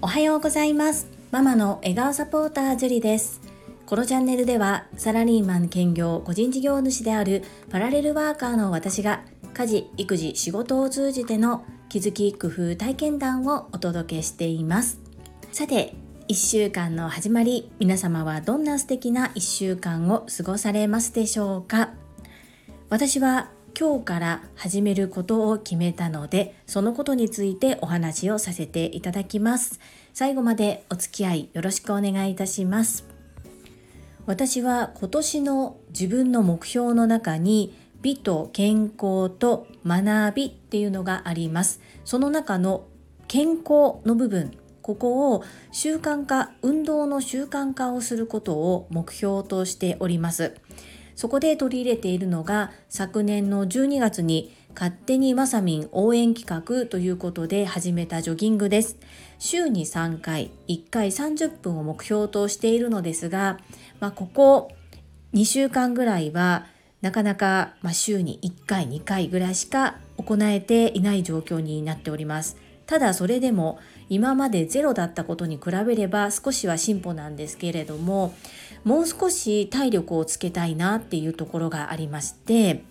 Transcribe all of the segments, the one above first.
おはようございます。ママの笑顔サポータージュリです。このチャンネルではサラリーマン兼業個人事業主であるパラレルワーカーの私が家事育児仕事を通じての気づき工夫体験談をお届けしています。さて1週間の始まり皆様はどんな素敵な1週間を過ごされますでしょうか？私は今日から始めることを決めたのでそのことについてお話をさせていただきます。最後までお付き合いよろしくお願いいたします。私は今年の自分の目標の中に美と健康と学びっていうのがあります。その中の健康の部分ここを習慣化運動の習慣化をすることを目標としております。そこで取り入れているのが昨年の12月に勝手にまさみん応援企画ということで始めたジョギングです。週に3回、1回30分を目標としているのですが、まあ、ここ2週間ぐらいはなかなか、ま週に1回2回ぐらいしか行えていない状況になっております。ただそれでも今までゼロだったことに比べれば少しは進歩なんですけれどももう少し体力をつけたいなっていうところがありまして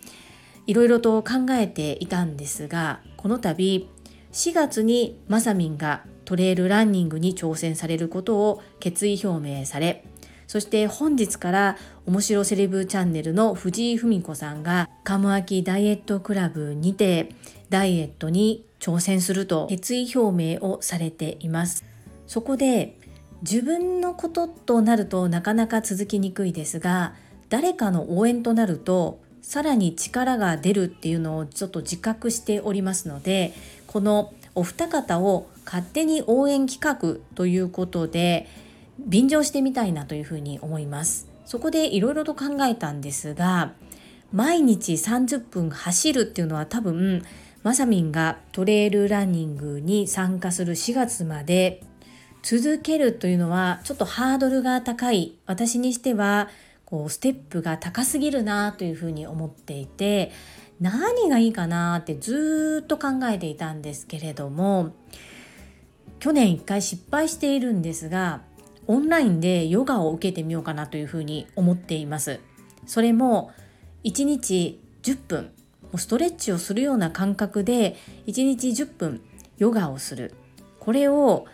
いろいろと考えていたんですがこの度4月にまさみんがトレイルランニングに挑戦されることを決意表明されそして本日から面白セレブチャンネルの藤井文子さんがカムアキダイエットクラブにてダイエットに挑戦すると決意表明をされています。そこで自分のこととなるとなかなか続きにくいですが誰かの応援となるとさらに力が出るっていうのをちょっと自覚しておりますのでこのお二方を勝手に応援企画ということで便乗してみたいなというふうに思います。そこでいろいろと考えたんですが毎日30分走るっていうのは多分まさみんがトレイルランニングに参加する4月まで続けるというのはちょっとハードルが高い。私にしてはこうステップが高すぎるなというふうに思っていて何がいいかなってずっと考えていたんですけれども去年1回失敗しているんですがオンラインでヨガを受けてみようかなというふうに思っています。それも1日10分ストレッチをするような感覚で1日10分ヨガをする。これを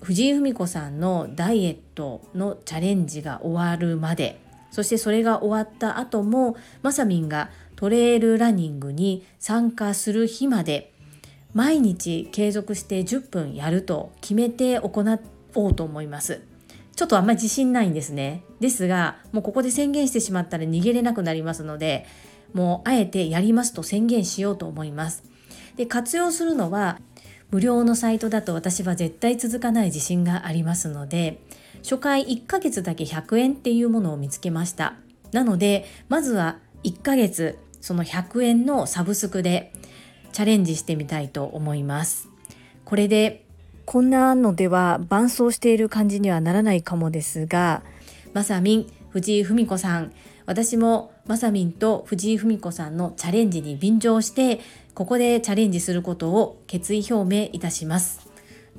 藤井文子さんのダイエットのチャレンジが終わるまで。そしてそれが終わった後もまさみんがトレイルランニングに参加する日まで毎日継続して10分やると決めて行おうと思います。ちょっとあんまり自信ないんですね。ですがもうここで宣言してしまったら逃げれなくなりますのでもうあえてやりますと宣言しようと思います。で活用するのは無料のサイトだと私は絶対続かない自信がありますので初回1ヶ月だけ100円っていうものを見つけました。なのでまずは1ヶ月その100円のサブスクでチャレンジしてみたいと思います。これでこんなのでは伴走している感じにはならないかもですがまさみん藤井文子さん。私もまさみんと藤井文子さんのチャレンジに便乗してここでチャレンジすることを決意表明いたします。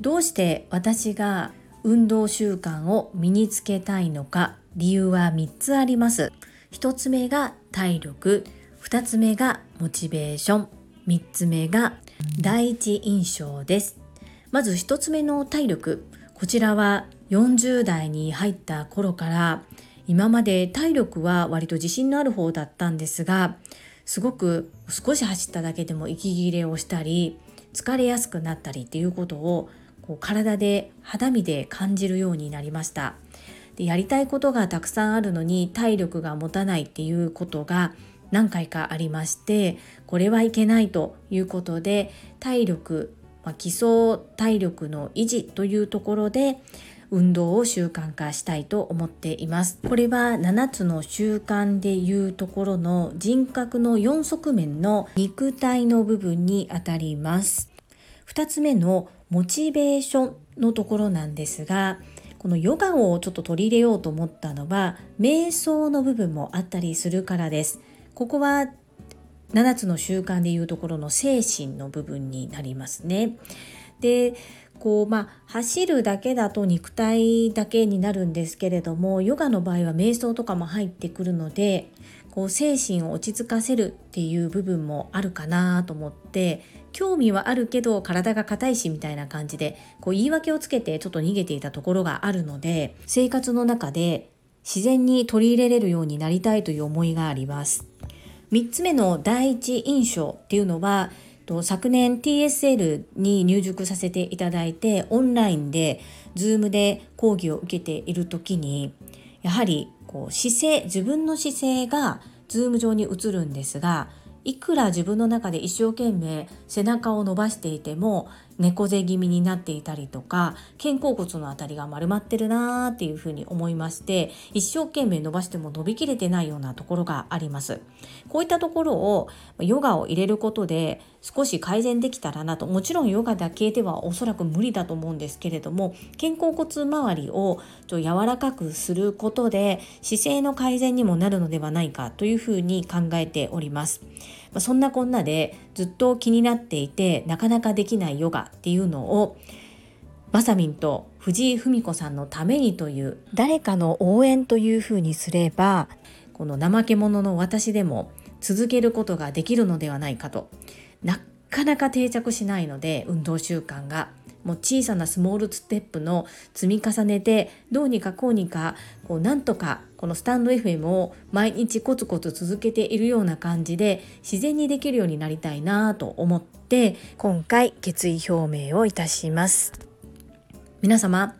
どうして私が運動習慣を身につけたいのか理由は3つあります。1つ目が体力。2つ目がモチベーション。3つ目が第一印象です。まず1つ目の体力。こちらは40代に入った頃から今まで体力は割と自信のある方だったんですがすごく少し走っただけでも息切れをしたり疲れやすくなったりっていうことをこう体で肌身で感じるようになりました。でやりたいことがたくさんあるのに体力が持たないっていうことが何回かありましてこれはいけないということで体力、まあ、基礎体力の維持というところで運動を習慣化したいと思っています。これは7つの習慣でいうところの人格の4側面の肉体の部分にあたります。2つ目のモチベーションのところなんですが、このヨガをちょっと取り入れようと思ったのは、瞑想の部分もあったりするからです。ここは7つの習慣でいうところの精神の部分になりますね。でこうまあ走るだけだと肉体だけになるんですけれどもヨガの場合は瞑想とかも入ってくるのでこう精神を落ち着かせるっていう部分もあるかなと思って興味はあるけど体が硬いしみたいな感じでこう言い訳をつけてちょっと逃げていたところがあるので生活の中で自然に取り入れれるようになりたいという思いがあります。3つ目の第一印象っていうのは昨年 TSL に入塾させていただいてオンラインで Zoom で講義を受けている時にやはりこう姿勢自分の姿勢が Zoom 上に映るんですがいくら自分の中で一生懸命背中を伸ばしていても猫背気味になっていたりとか肩甲骨のあたりが丸まってるなーっていうふうに思いまして一生懸命伸ばしても伸びきれてないようなところがあります。こういったところをヨガを入れることで少し改善できたらなと。もちろんヨガだけではおそらく無理だと思うんですけれども肩甲骨周りをちょ柔らかくすることで姿勢の改善にもなるのではないかというふうに考えております。そんなこんなでずっと気になっていてなかなかできないヨガっていうのをまさみんと藤井文子さんのためにという誰かの応援というふうにすればこの怠け者の私でも続けることができるのではないかと。なかなか定着しないので運動習慣が。もう小さなスモールステップの積み重ねでどうにかこうにかこうなんとかこのスタンド FM を毎日コツコツ続けているような感じで自然にできるようになりたいなと思って今回決意表明をいたします。皆様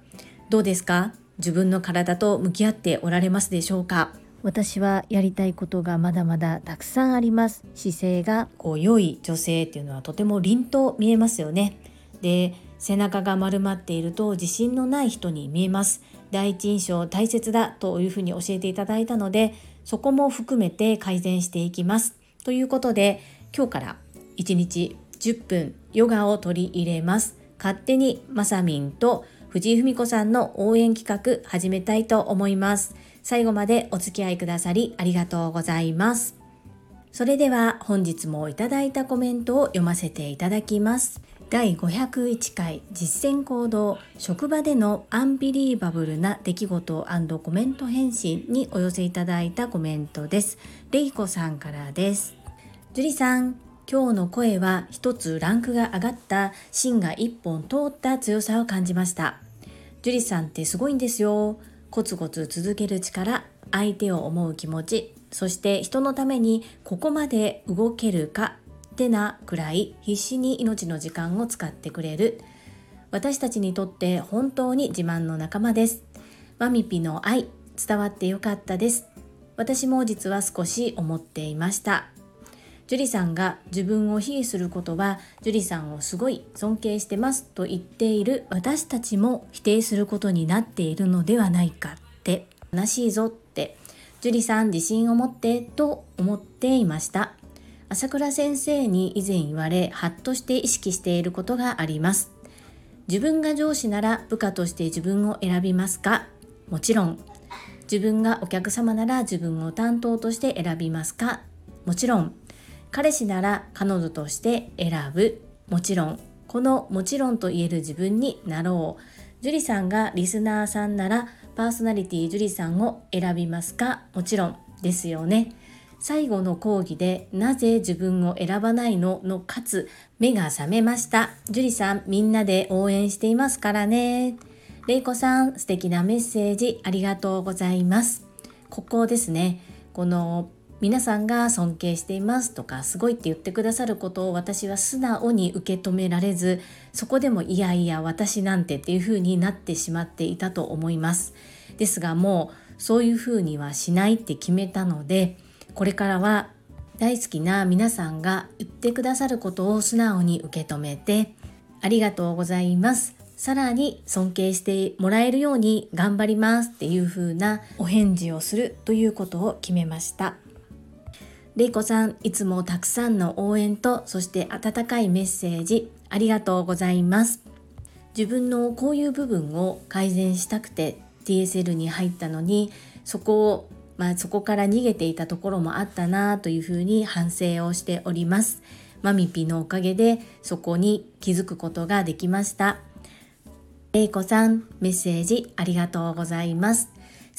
どうですか？自分の体と向き合っておられますでしょうか？私はやりたいことがまだまだたくさんあります。姿勢がこう良い女性っていうのはとても凛と見えますよね。で背中が丸まっていると自信のない人に見えます。第一印象大切だというふうに教えていただいたのでそこも含めて改善していきます。ということで今日から1日10分ヨガを取り入れます。勝手にまさみんと藤井文子さんの応援企画始めたいと思います。最後までお付き合いくださりありがとうございますそれでは本日もいただいたコメントを読ませていただきます第501回実践行動職場でのアンビリーバブルな出来事コメント返信にお寄せいただいたコメントです。レイコさんからです。樹里さん、今日の声は一つランクが上がった芯が一本通った強さを感じました。樹里さんってすごいんですよ。コツコツ続ける力、相手を思う気持ち、そして人のためにここまで動けるか手なくらい必死に命の時間を使ってくれる。私たちにとって本当に自慢の仲間です。マミピの愛伝わってよかったです。私も実は少し思っていました。樹里さんが自分を卑下することは樹里さんをすごい尊敬してますと言っている私たちも否定することになっているのではないかって。悲しいぞって樹里さん自信を持ってと思っていました。朝倉先生に以前言われハッとして意識していることがあります。自分が上司なら部下として自分を選びますか？もちろん。自分がお客様なら自分を担当として選びますか？もちろん。彼氏なら彼女として選ぶもちろんこのもちろんと言える自分になろう樹里さんがリスナーさんならパーソナリティ樹里さんを選びますか？もちろんですよね最後の講義でなぜ自分を選ばないののかつ目が覚めました？樹里さんみんなで応援していますからね。れいこさん素敵なメッセージありがとうございます。ここですね。この皆さんが尊敬していますとかすごいって言ってくださることを私は素直に受け止められずそこでもいやいや私なんてっていう風になってしまっていたと思います。ですがもうそういう風にはしないって決めたのでこれからは大好きな皆さんが言ってくださることを素直に受け止めてありがとうございます。さらに尊敬してもらえるように頑張りますっていう風なお返事をするということを決めました。れいこさんいつもたくさんの応援とそして温かいメッセージありがとうございます。自分のこういう部分を改善したくて TSL に入ったのにそこをまあ、そこから逃げていたところもあったなというふうに反省をしております。マミピのおかげでそこに気づくことができました。れいこさんメッセージありがとうございます。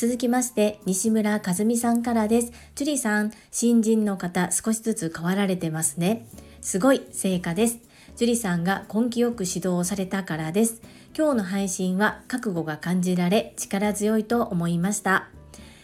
続きまして、西村和美さんからです。樹里さん、新人の方、少しずつ変わられてますね。すごい成果です。樹里さんが根気よく指導をされたからです。今日の配信は覚悟が感じられ、力強いと思いました。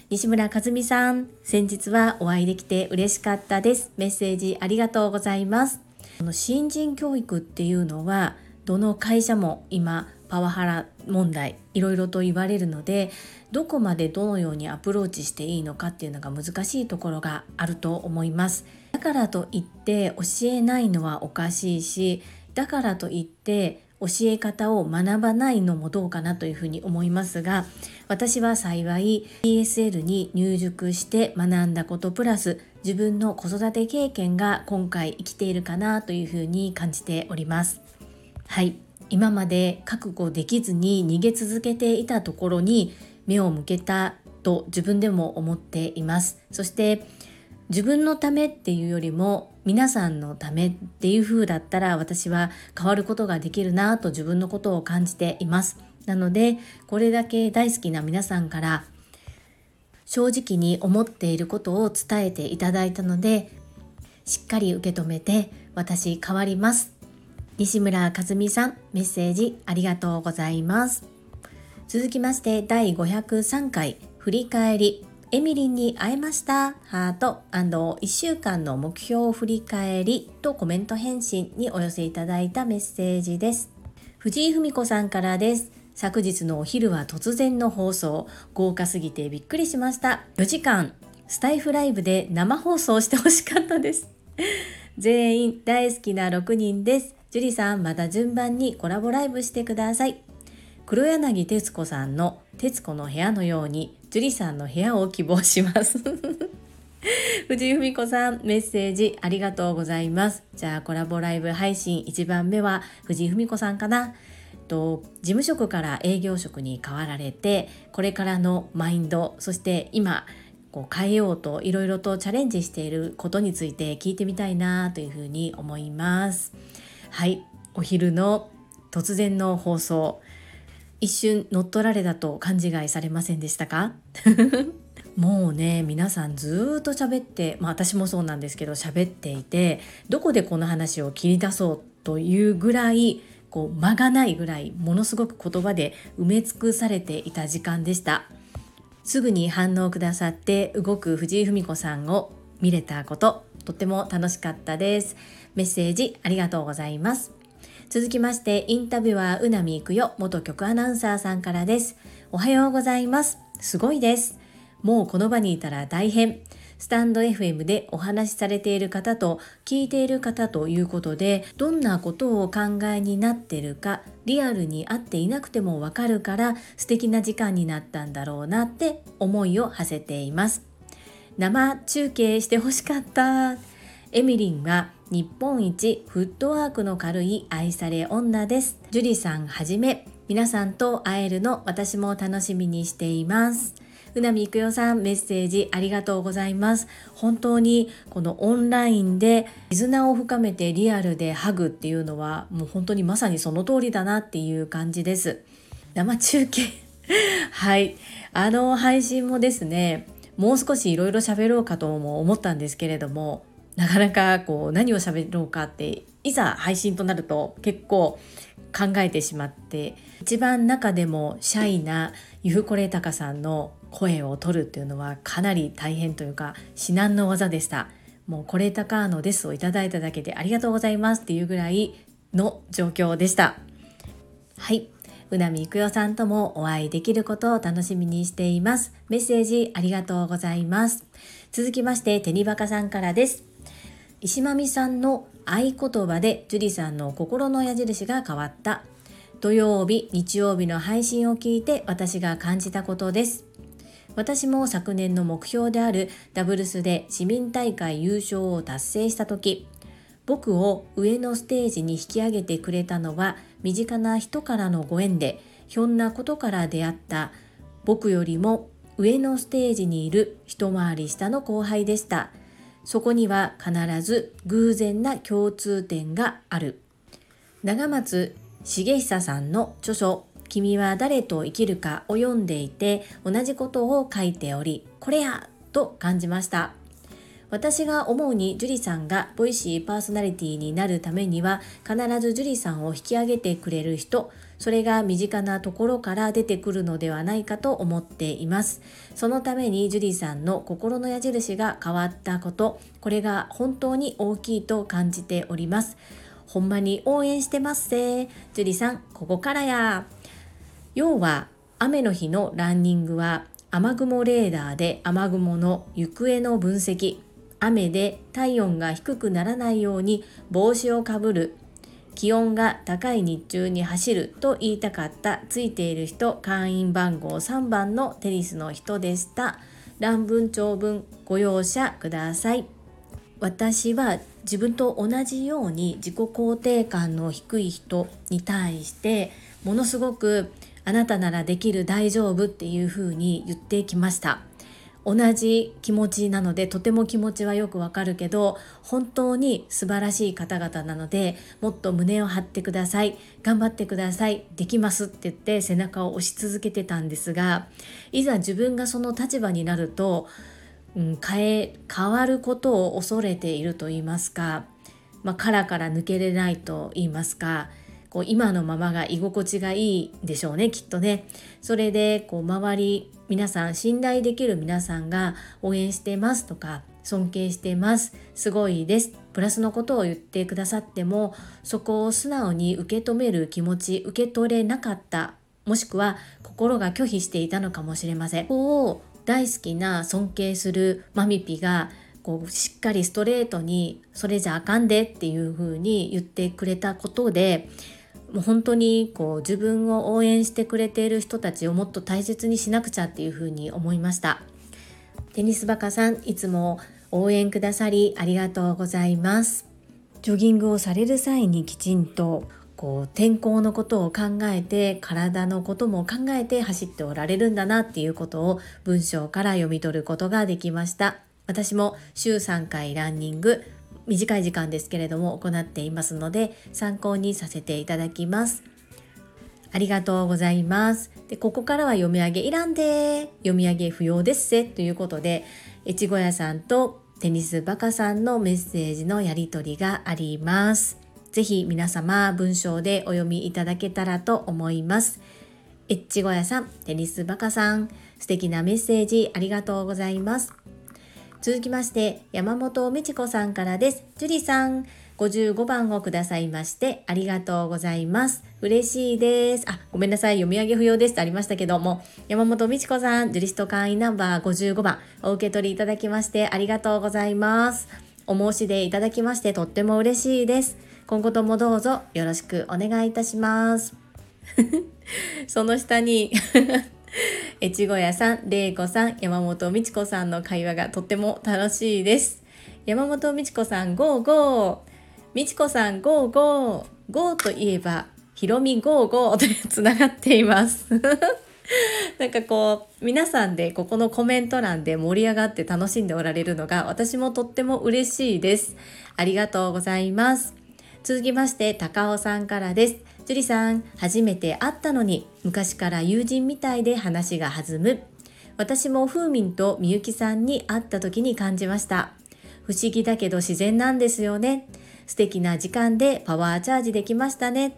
西村和美さん、先日はお会いできて嬉しかったです。メッセージありがとうございます。この新人教育っていうのは、どの会社も今パワハラ問題いろいろと言われるのでどこまでどのようにアプローチしていいのかっていうのが難しいところがあると思います。だからといって教えないのはおかしいしだからといって教え方を学ばないのもどうかなというふうに思いますが私は幸い ESL に入塾して学んだことプラス自分の子育て経験が今回生きているかなというふうに感じております。はい。今まで覚悟できずに逃げ続けていたところに目を向けたと自分でも思っています。そして自分のためっていうよりも皆さんのためっていう風だったら私は変わることができるなと自分のことを感じています。なのでこれだけ大好きな皆さんから正直に思っていることを伝えていただいたのでしっかり受け止めて私変わります。西村和美さんメッセージありがとうございます。続きまして第503回振り返り。エミリンに会えました。ハート。&1 週間の目標を振り返りとコメント返信にお寄せいただいたメッセージです。藤井文子さんからです。昨日のお昼は突然の放送。豪華すぎてびっくりしました。4時間。スタイフライブで生放送してほしかったです。全員大好きな6人です。樹里さんまた順番にコラボライブしてください。黒柳徹子さんの『徹子の部屋』のように樹里さんの部屋を希望します。藤井文子さんメッセージありがとうございます。じゃあコラボライブ配信1番目は藤井文子さんかな。と事務職から営業職に変わられてこれからのマインドそして今こう変えようといろいろとチャレンジしていることについて聞いてみたいなというふうに思います。はい。お昼の突然の放送。一瞬乗っ取られたと勘違いされませんでしたか？もうね皆さんずっと喋ってまあ私もそうなんですけど喋っていてどこでこの話を切り出そうというぐらいこう間がないぐらいものすごく言葉で埋め尽くされていた時間でした。すぐに反応くださって動く藤井文子さんを見れたこととっても楽しかったです。メッセージありがとうございます。続きましてインタビュアーうなみいくよ元局アナウンサーさんからです。おはようございます。すごいです。もうこの場にいたら大変。スタンド FM でお話しされている方と聞いている方ということでどんなことをお考えになってるかリアルに会っていなくてもわかるから素敵な時間になったんだろうなって思いを馳せています。生中継してほしかった。エミリンは日本一フットワークの軽い愛され女です。樹里さんはじめ、皆さんと会えるの私も楽しみにしています。うなみいくよさんメッセージありがとうございます。本当にこのオンラインで絆を深めてリアルでハグっていうのはもう本当にまさにその通りだなっていう感じです。生中継 はい。あの配信もですね、もう少しいろいろ喋ろうかとも思ったんですけれども、なかなかこう何を喋ろうかっていざ配信となると結構考えてしまって一番中でもシャイなユフコレタカさんの声を取るっていうのはかなり大変というか至難の技でした。もうコレタカーのです。をいただいただけでありがとうございますっていうぐらいの状況でした。はい。宇波育代さんともお会いできることを楽しみにしています。メッセージありがとうございます。続きましてテニバカさんからです。石間美さんの合言葉で樹里さんの心の矢印が変わった。土曜日日曜日の配信を聞いて私が感じたことです。私も昨年の目標であるダブルスで市民大会優勝を達成した時僕を上のステージに引き上げてくれたのは身近な人からのご縁でひょんなことから出会った僕よりも上のステージにいる一回り下の後輩でした。そこには必ず偶然な共通点がある。長松茂久さんの著書「君は誰と生きるか」を読んでいて同じことを書いておりこれや!と感じました。私が思うに樹里さんがボイシーパーソナリティになるためには必ず樹里さんを引き上げてくれる人それが身近なところから出てくるのではないかと思っています。そのために樹里さんの心の矢印が変わったことこれが本当に大きいと感じております。ほんまに応援してますせ。樹里さんここからや。要は雨の日のランニングは雨雲レーダーで雨雲の行方の分析。雨で体温が低くならないように帽子をかぶる。気温が高い日中に走ると言いたかったついている人会員番号3番のテニスの人でした。乱文長文ご容赦ください。私は自分と同じように自己肯定感の低い人に対してものすごくあなたならできる大丈夫っていうふうに言ってきました。同じ気持ちなのでとても気持ちはよくわかるけど本当に素晴らしい方々なのでもっと胸を張ってください頑張ってくださいできますって言って背中を押し続けてたんですがいざ自分がその立場になると、うん、変え変わることを恐れていると言いますか、まあ、殻から抜けれないと言いますかこう今のままが居心地がいいでしょうねきっとね。それでこう周り皆さん信頼できる皆さんが応援してますとか尊敬してます。すごいです。プラスのことを言ってくださってもそこを素直に受け止める気持ち受け取れなかった。もしくは心が拒否していたのかもしれません。ここを大好きな尊敬するマミピがこうしっかりストレートにそれじゃあかんでっていう風に言ってくれたことでもう本当にこう自分を応援してくれている人たちをもっと大切にしなくちゃっていうふうに思いました。テニスバカさんいつも応援くださりありがとうございます。ジョギングをされる際にきちんとこう天候のことを考えて体のことも考えて走っておられるんだなっていうことを文章から読み取ることができました。私も週3回ランニング短い時間ですけれども行っていますので参考にさせていただきます。ありがとうございます。で、ここからは読み上げいらんで読み上げ不要ですせということで、越後屋さんとテニスバカさんのメッセージのやり取りがあります。ぜひ皆様文章でお読みいただけたらと思います。越後屋さん、テニスバカさん、素敵なメッセージありがとうございます。続きまして山本美智子さんからです。樹里さん、55番をくださいましてありがとうございます。嬉しいです。あ、ごめんなさい。読み上げ不要ですってありましたけども、山本美智子さん、ジュリスト会員ナンバー55番お受け取りいただきましてありがとうございます。お申し出いただきましてとっても嬉しいです。今後ともどうぞよろしくお願いいたします。その下に 越後屋さん、玲子さん、山本美智子さんの会話がとっても楽しいです。山本美智子さん、ゴーゴー美智子さん、ゴーゴーゴーといえば、ひろみゴーゴー とつながっています。なんかこう皆さんでここのコメント欄で盛り上がって楽しんでおられるのが私もとっても嬉しいです。ありがとうございます。続きまして高尾さんからです。樹里さん、初めて会ったのに昔から友人みたいで話が弾む。私もふうみんとみゆきさんに会った時に感じました。不思議だけど自然なんですよね。素敵な時間でパワーチャージできましたね。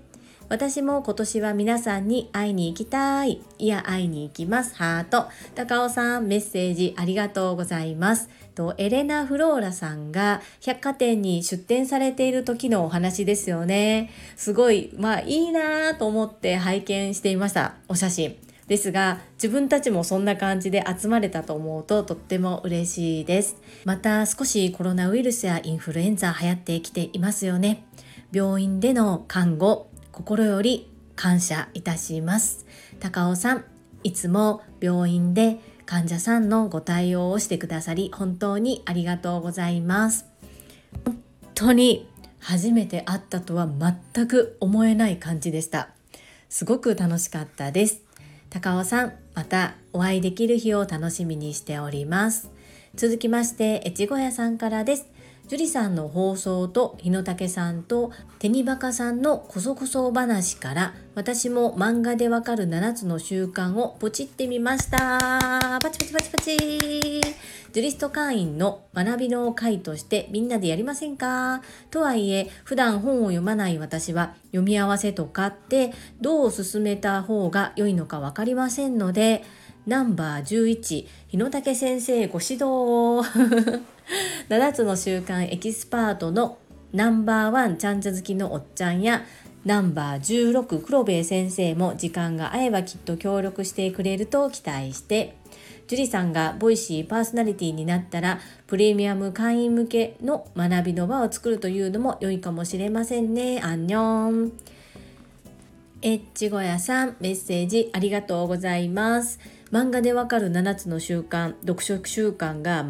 私も今年は皆さんに会いに行きたい。いや、会いに行きます。ハート。高尾さん、メッセージありがとうございます。とエレナ・フローラさんが百貨店に出店されている時のお話ですよね。すごい、まあいいなと思って拝見していました。お写真。ですが自分たちもそんな感じで集まれたと思うととっても嬉しいですまた少しコロナウイルスやインフルエンザ流行ってきていますよね病院での看護心より感謝いたします高尾さんいつも病院で患者さんのご対応をしてくださり本当にありがとうございます。本当に初めて会ったとは全く思えない感じでした。すごく楽しかったです。高尾さんまたお会いできる日を楽しみにしております。続きまして越後屋さんからです。樹里さんの放送と日野武さんとテニバカさんのこそこそ話から私も漫画でわかる7つの習慣をポチってみました。パチパチパチパチ。ジュリスト会員の学びの会としてみんなでやりませんか？とはいえ普段本を読まない私は読み合わせとかってどう進めた方が良いのかわかりませんのでナンバー11日野武先生ご指導を 7つの習慣エキスパートのナンバーワンちゃんちゃ好きのおっちゃんやナンバー16黒部先生も時間が合えばきっと協力してくれると期待して樹里さんがボイシーパーソナリティになったらプレミアム会員向けの学びの場を作るというのも良いかもしれませんね。アンニョン。エッチゴヤさんメッセージありがとうございます。漫画でわかる7つの習慣読書習慣が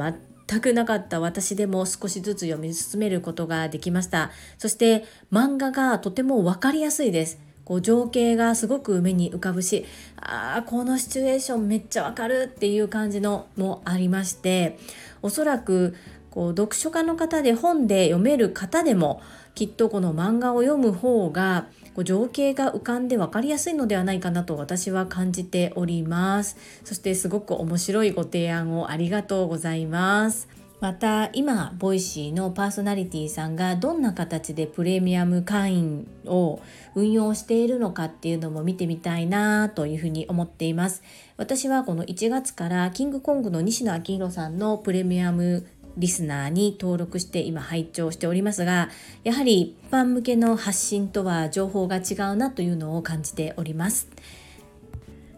全くなかった私でも少しずつ読み進めることができました。そして漫画がとても分かりやすいです。こう情景がすごく目に浮かぶしああこのシチュエーションめっちゃわかるっていう感じのもありましておそらくこう読書家の方で本で読める方でもきっとこの漫画を読む方がこう情景が浮かんで分かりやすいのではないかなと私は感じております。そしてすごく面白いご提案をありがとうございます。また今ボイシーのパーソナリティさんがどんな形でプレミアム会員を運用しているのかっていうのも見てみたいなというふうに思っています。私はこの1月からキングコングの西野昭弘さんのプレミアムリスナーに登録して今拝聴しておりますがやはり一般向けの発信とは情報が違うなというのを感じております。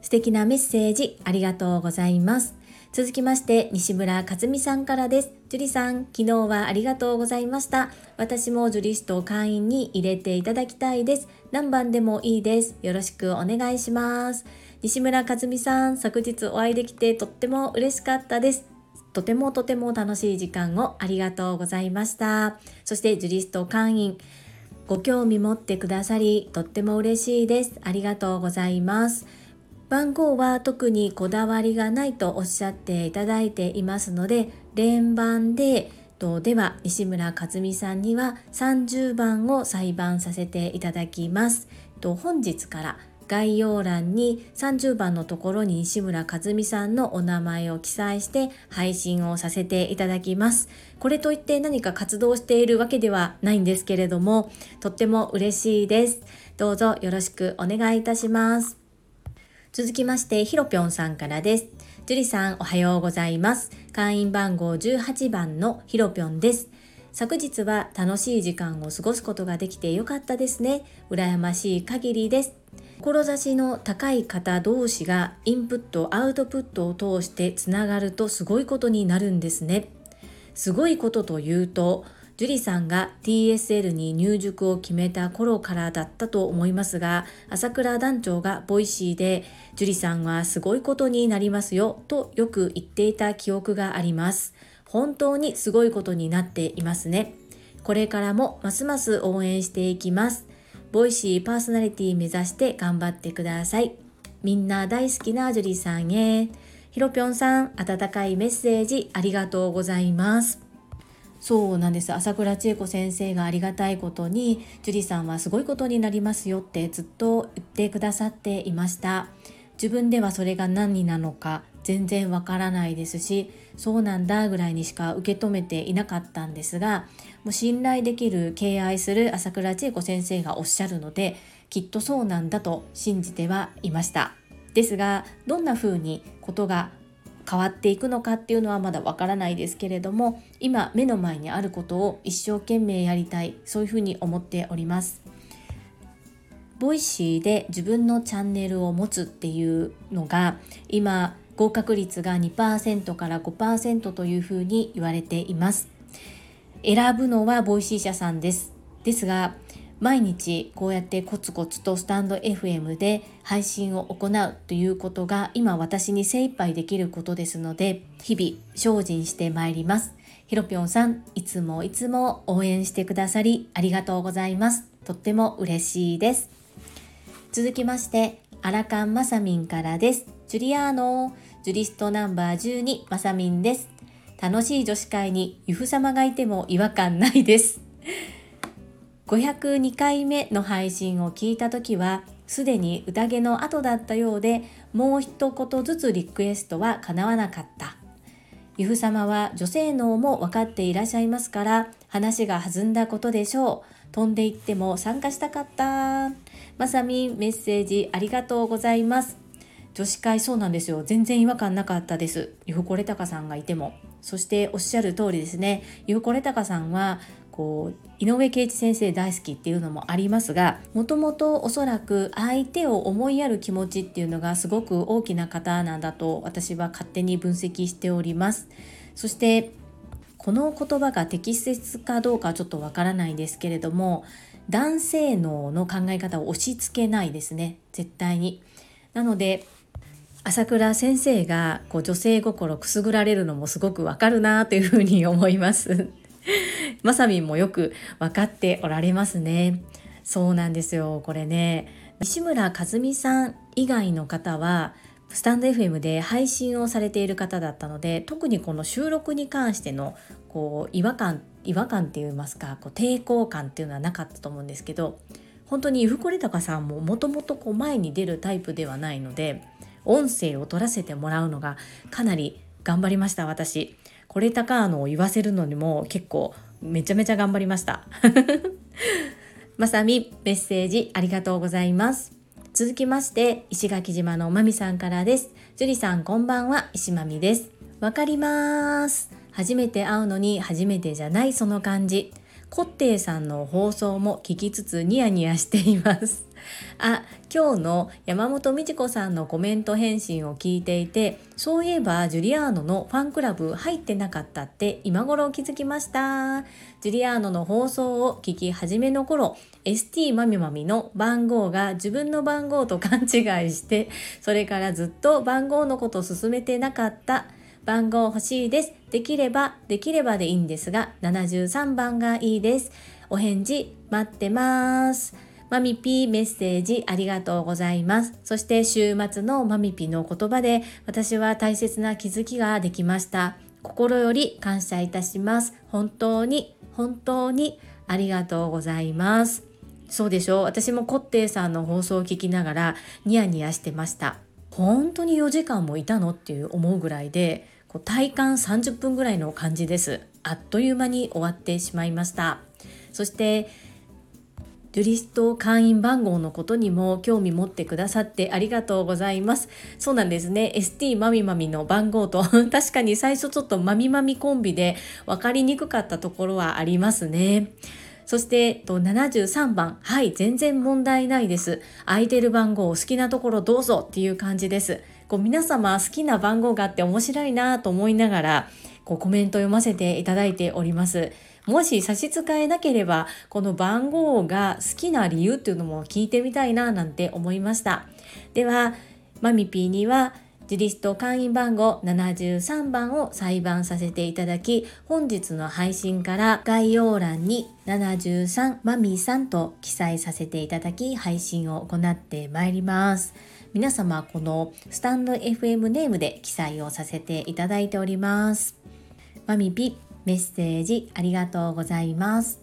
素敵なメッセージありがとうございます。続きまして西村克美さんからです。樹里さん昨日はありがとうございました。私もジュリスト会員に入れていただきたいです。何番でもいいです。よろしくお願いします。西村克美さん昨日お会いできてとっても嬉しかったです。とてもとても楽しい時間をありがとうございました。そしてジュリスト会員、ご興味持ってくださり、とっても嬉しいです。ありがとうございます。番号は特にこだわりがないとおっしゃっていただいていますので、連番で、では西村克美さんには30番を裁判させていただきます。本日から概要欄に30番のところに西村和美さんのお名前を記載して配信をさせていただきます。これといって何か活動しているわけではないんですけれども、とっても嬉しいです。どうぞよろしくお願いいたします。続きまして、ひろぴょんさんからです。樹里さんおはようございます。会員番号18番のひろぴょんです。昨日は楽しい時間を過ごすことができてよかったですね。羨ましい限りです。志の高い方同士がインプットアウトプットを通してつながるとすごいことになるんですね。すごいことというと樹里さんが TSL に入塾を決めた頃からだったと思いますが朝倉団長がボイシーで樹里さんはすごいことになりますよとよく言っていた記憶があります。本当にすごいことになっていますね。これからもますます応援していきます。ボイシーパーソナリティ目指して頑張ってください。みんな大好きなジュリさんへ。ひろぴょんさん、温かいメッセージありがとうございます。そうなんです朝倉千恵子先生がありがたいことに樹里さんはすごいことになりますよってずっと言ってくださっていました自分ではそれが何なのか全然わからないですしそうなんだぐらいにしか受け止めていなかったんですがもう信頼できる敬愛する朝倉千恵子先生がおっしゃるのできっとそうなんだと信じてはいました。ですがどんな風にことが変わっていくのかっていうのはまだわからないですけれども今目の前にあることを一生懸命やりたいそういうふうに思っております。ボイシーで自分のチャンネルを持つっていうのが今合格率が2%から5%というふうに言われています。選ぶのはボイシー社さんです。ですが毎日こうやってコツコツとスタンド FM で配信を行うということが今私に精一杯できることですので日々精進してまいります。ひろぴょんさんいつもいつも応援してくださりありがとうございます。とっても嬉しいです。続きましてアラカンマサミンからです。ジュリアーノ、ジュリストナンバー12マサミンです。楽しい女子会にユフ様がいても違和感ないです。502回目の配信を聞いた時はすでに宴の後だったようでもう一言ずつリクエストは叶わなかった由布様は女性脳も分かっていらっしゃいますから話が弾んだことでしょう飛んでいっても参加したかった。まさみんメッセージありがとうございます。女子会そうなんですよ。全然違和感なかったです。ゆふこれたかさんがいても。そしておっしゃる通りですね。ゆふこれたかさんはこう井上圭一先生大好きっていうのもありますがもともとおそらく相手を思いやる気持ちっていうのがすごく大きな方なんだと私は勝手に分析しております。そしてこの言葉が適切かどうかちょっとわからないですけれども男性脳の考え方を押し付けないですね絶対になので朝倉先生がこう女性心くすぐられるのもすごくわかるなというふうに思います まさみんもよく分かっておられますね。そうなんですよ。これね、西村和美さん以外の方は、スタンド FM で配信をされている方だったので特にこの収録に関してのこう違和感違和感って言いますかこう抵抗感っていうのはなかったと思うんですけど本当にゆふこれたかさんももともと前に出るタイプではないので音声を取らせてもらうのがかなり頑張りました私これ高のを言わせるのにも結構めちゃめちゃ頑張りました。まさみメッセージありがとうございます。続きまして石垣島のまみさんからです。樹里さんこんばんは石まみです。わかります。初めて会うのに初めてじゃないその感じ。コッテイさんの放送も聞きつつニヤニヤしています。あ今日の山本美智子さんのコメント返信を聞いていてそういえばジュリアーノのファンクラブ入ってなかったって今頃気づきましたジュリアーノの放送を聞き始めの頃 ST まみまみの番号が自分の番号と勘違いしてそれからずっと番号のこと進めてなかった番号欲しいです。できれば、できればでいいんですが、73番がいいです。お返事待ってます。マミピーメッセージありがとうございます。そして週末のマミピーの言葉で私は大切な気づきができました。心より感謝いたします。本当に、本当にありがとうございます。そうでしょう私もコッテイさんの放送を聞きながらニヤニヤしてました。本当に4時間もいたのっていう思うぐらいでこう体感30分ぐらいの感じです。あっという間に終わってしまいました。そしてジュリスト会員番号のことにも興味持ってくださってありがとうございます。そうなんですね。ST マミマミの番号と 確かに最初ちょっとマミマミコンビで分かりにくかったところはありますね。そして、73番。はい、全然問題ないです。空いてる番号、好きなところどうぞっていう感じです。こう皆様好きな番号があって面白いなと思いながら、こうコメント読ませていただいております。もし差し支えなければこの番号が好きな理由っていうのも聞いてみたいななんて思いました。ではマミピーにはジリスト会員番号73番を裁判させていただき本日の配信から概要欄に73マミーさんと記載させていただき配信を行ってまいります。皆様このスタンド FM ネームで記載をさせていただいております。マミピメッセージありがとうございます。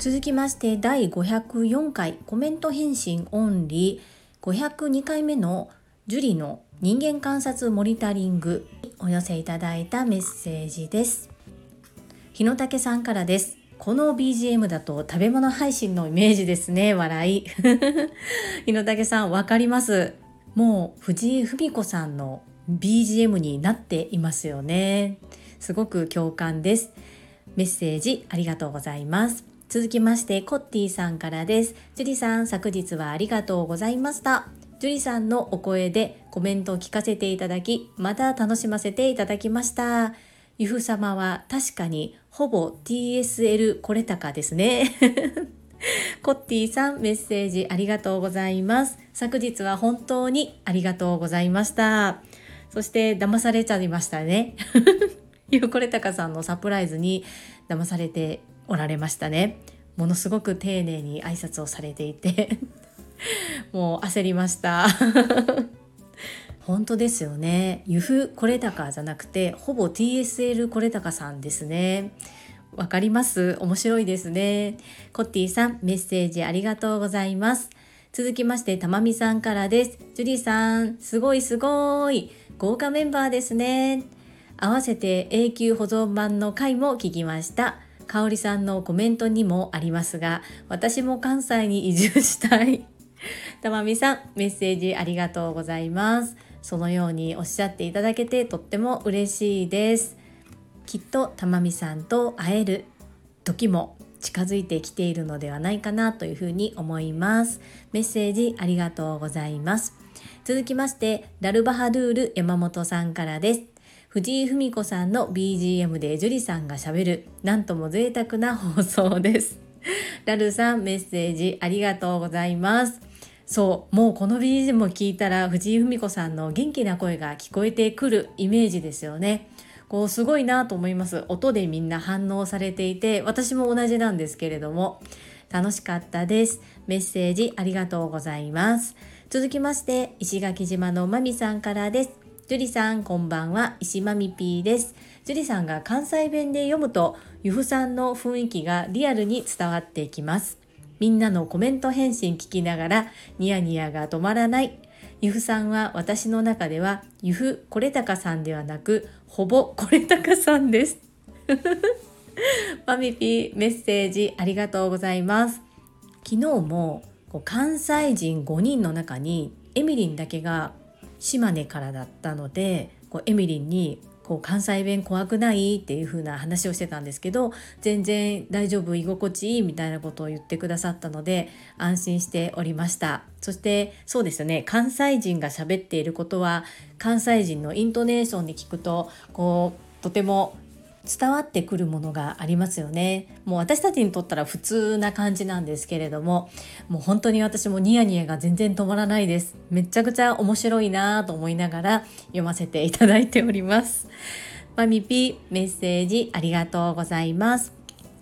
続きまして第504回コメント返信オンリー502回目のジュリの人間観察モニタリングお寄せいただいたメッセージです。日野武さんからです。この BGM だと食べ物配信のイメージですね。笑い。日野武さんわかります。もう藤井文子さんの BGM になっていますよね。すごく共感です。メッセージありがとうございます。続きまして、コッティさんからです。ジュリさん、昨日はありがとうございました。ジュリさんのお声でコメントを聞かせていただき、また楽しませていただきました。ゆふ様は確かにほぼ TSL これたかですね。コッティさんメッセージありがとうございます。昨日は本当にありがとうございました。そして騙されちゃいましたね。ゆうこれたかさんのサプライズに騙されておられましたね。ものすごく丁寧に挨拶をされていて もう焦りました。本当ですよね。由布コレタカじゃなくてほぼ TSL コレタカさんですね。わかります？面白いですね。コッティさんメッセージありがとうございます。続きましてたまみさんからです。ジュリさんすごいすごい。豪華メンバーですね。合わせて永久保存版の回も聞きました。香里さんのコメントにもありますが私も関西に移住したい。たまみさんメッセージありがとうございます。そのようにおっしゃっていただけてとっても嬉しいです。きっとたまみさんと会える時も近づいてきているのではないかなというふうに思います。メッセージありがとうございます。続きましてラルバハドゥール山本さんからです。藤井文子さんの BGM で樹里さんがしゃべるなんとも贅沢な放送です。ラルさんメッセージありがとうございます。そうもうこの BGM を聞いたら藤井文子さんの元気な声が聞こえてくるイメージですよね。こうすごいなと思います。音でみんな反応されていて私も同じなんですけれども。楽しかったです。メッセージありがとうございます。続きまして石垣島のまみさんからです。樹里さんこんばんは。石まみぴーです。樹里さんが関西弁で読むとゆふさんの雰囲気がリアルに伝わっていきます。みんなのコメント返信聞きながらニヤニヤが止まらない。ゆふさんは私の中ではゆふこれたかさんではなくほぼこれたかさんです。マミピーメッセージありがとうございます。昨日も関西人5人の中にエミリンだけが島根からだったのでこうエミリンにこう関西弁怖くない？っていう風な話をしてたんですけど全然大丈夫居心地いいみたいなことを言ってくださったので安心しておりました。そしてそうですよね。関西人が喋っていることは関西人のイントネーションに聞くとこうとても伝わってくるものがありますよね。もう私たちにとったら普通な感じなんですけれどももう本当に私もニヤニヤが全然止まらないです。めちゃくちゃ面白いなと思いながら読ませていただいております。マミピメッセージありがとうございます。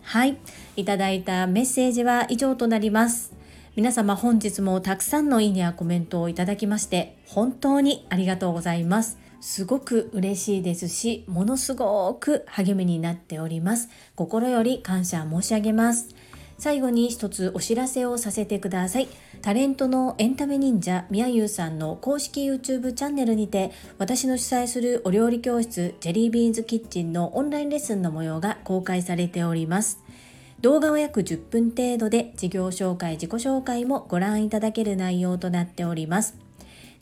はい。いただいたメッセージは以上となります。皆様本日もたくさんのいいねやコメントをいただきまして本当にありがとうございます。すごく嬉しいですし、ものすごく励みになっております。心より感謝申し上げます。最後に一つお知らせをさせてください。タレントのエンタメ忍者みやゆうさんの公式 YouTube チャンネルにて私の主催するお料理教室ジェリービーンズキッチンのオンラインレッスンの模様が公開されております。動画は約10分程度で事業紹介、自己紹介もご覧いただける内容となっております。